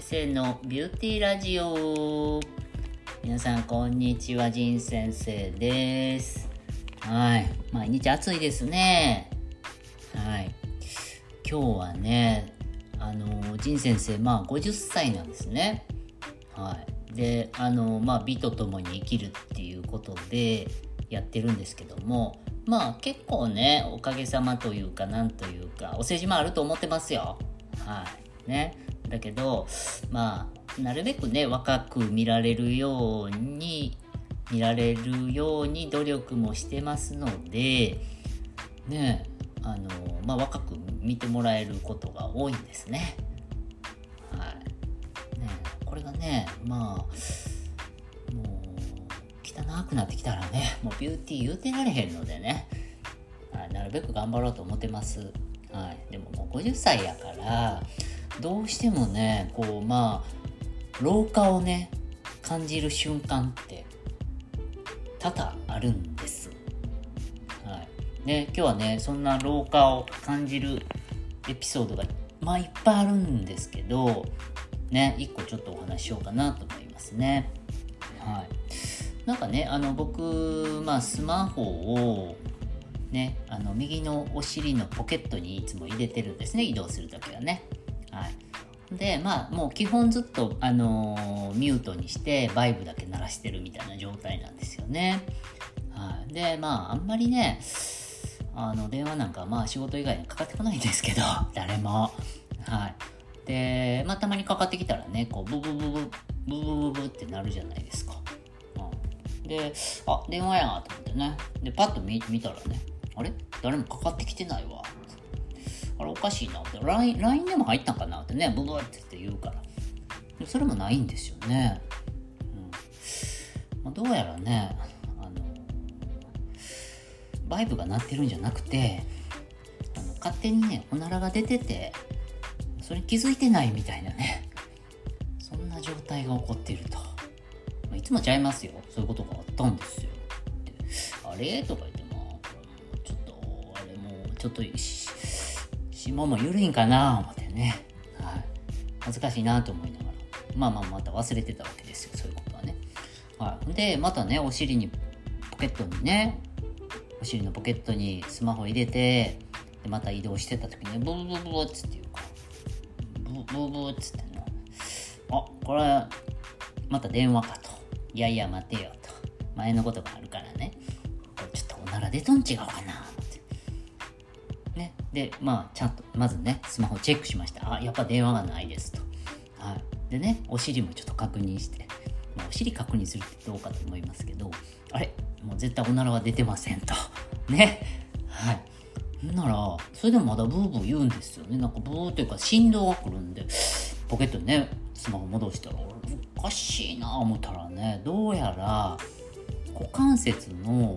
先生のビューティーラジオ。皆さんこんにちは仁先生です。はい。毎日暑いですね。はい。今日はねあの仁先生まあ50歳なんですね。はい。であのまあ美とともに生きるっていうことでやってるんですけどもまあ結構ねおかげさまというかなんというかお世辞もあると思ってますよ。はい。ね。だけどまあなるべくね若く見られるように見られるように努力もしてますのでねあのまあ若く見てもらえることが多いんですね。はい。ねこれがねまあもう汚くなってきたらねもうビューティー言うてられへんのでね、はい、なるべく頑張ろうと思ってます。はい、でももう50歳やからどうしてもねこうまあ老化をね感じる瞬間って多々あるんです。はい、で今日はねそんな老化を感じるエピソードがまあいっぱいあるんですけどね一個ちょっとお話ししようかなと思いますね。はい、なんかねあの僕まあスマホをねあの右のお尻のポケットにいつも入れてるんですね移動する時はね。はい、でまあもう基本ずっと、あのー、ミュートにしてバイブだけ鳴らしてるみたいな状態なんですよね。はい、でまああんまりねあの電話なんかまあ仕事以外にかかってこないんですけど 誰も。はい、でまあたまにかかってきたらねこうブブブブブブブブってなるじゃないですか。うん、であ電話やと思ってね。でパッと見見たらねあれ？誰もかかってきてないわ。あれおかしいなって。LINE, LINE でも入ったんかなってねブブってって言うから。それもないんですよね、うん。まあ、どうやらねあのバイブが鳴ってるんじゃなくてあの勝手にねおならが出ててそれに気づいてないみたいなね。そんな状態が起こっていると、まあ、いつもちゃいますよ。そういうことがあったんですよ。あれ？とか言ってもちょっとあれもうちょっといい紐も緩いんかな思ってね、はい、恥ずかしいなと思いながら。まあまあまた忘れてたわけですよそういうことはね、はい、でまたねお尻にポケットにねお尻のポケットにスマホ入れてでまた移動してた時にブーブーブーっつって言うかブーブーブーっつってねあこれまた電話かと。いやいや待てよと。前のことがあるからね。ちょっとおなら出とん違うかな、で、まあ、ちゃんと、まずね、スマホチェックしました。あ、やっぱ電話がないですと。はい。でね、お尻もちょっと確認して、まあ、お尻確認するってどうかと思いますけど、あれ？もう絶対おならは出てませんと。ね。はい。なら、それでもまだブーブー言うんですよね。なんかブーっていうか振動が来るんで、ポケットにね、スマホ戻したら、おかしいな思ったらね、どうやら、股関節の、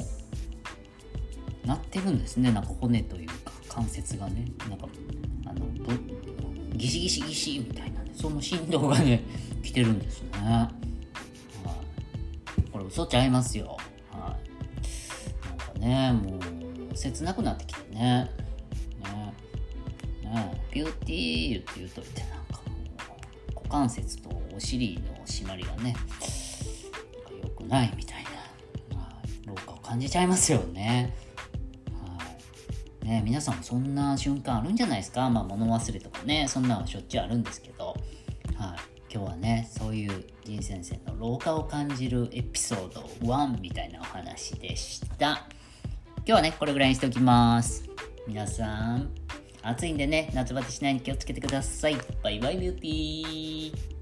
なってるんですね。なんか骨というか。関節がねなんかあのギシギシギシみたいなねその振動がね 来てるんですね、はい、これ嘘ちゃいますよ。はい。なんかねもう切なくなってきてね。ね。ね。ビューティーって言うといてなんかもう股関節とお尻の締まりがね良くないみたいな、はい、老化を感じちゃいますよね。ね、皆さんもそんな瞬間あるんじゃないですか、まあ、物忘れとかねそんなのしょっちゅうあるんですけど、はい、今日はねそういう仁先生の老化を感じるエピソード1みたいなお話でした。今日はねこれぐらいにしておきます。皆さん暑いんでね夏バテしないように気をつけてください。バイバイビューティー。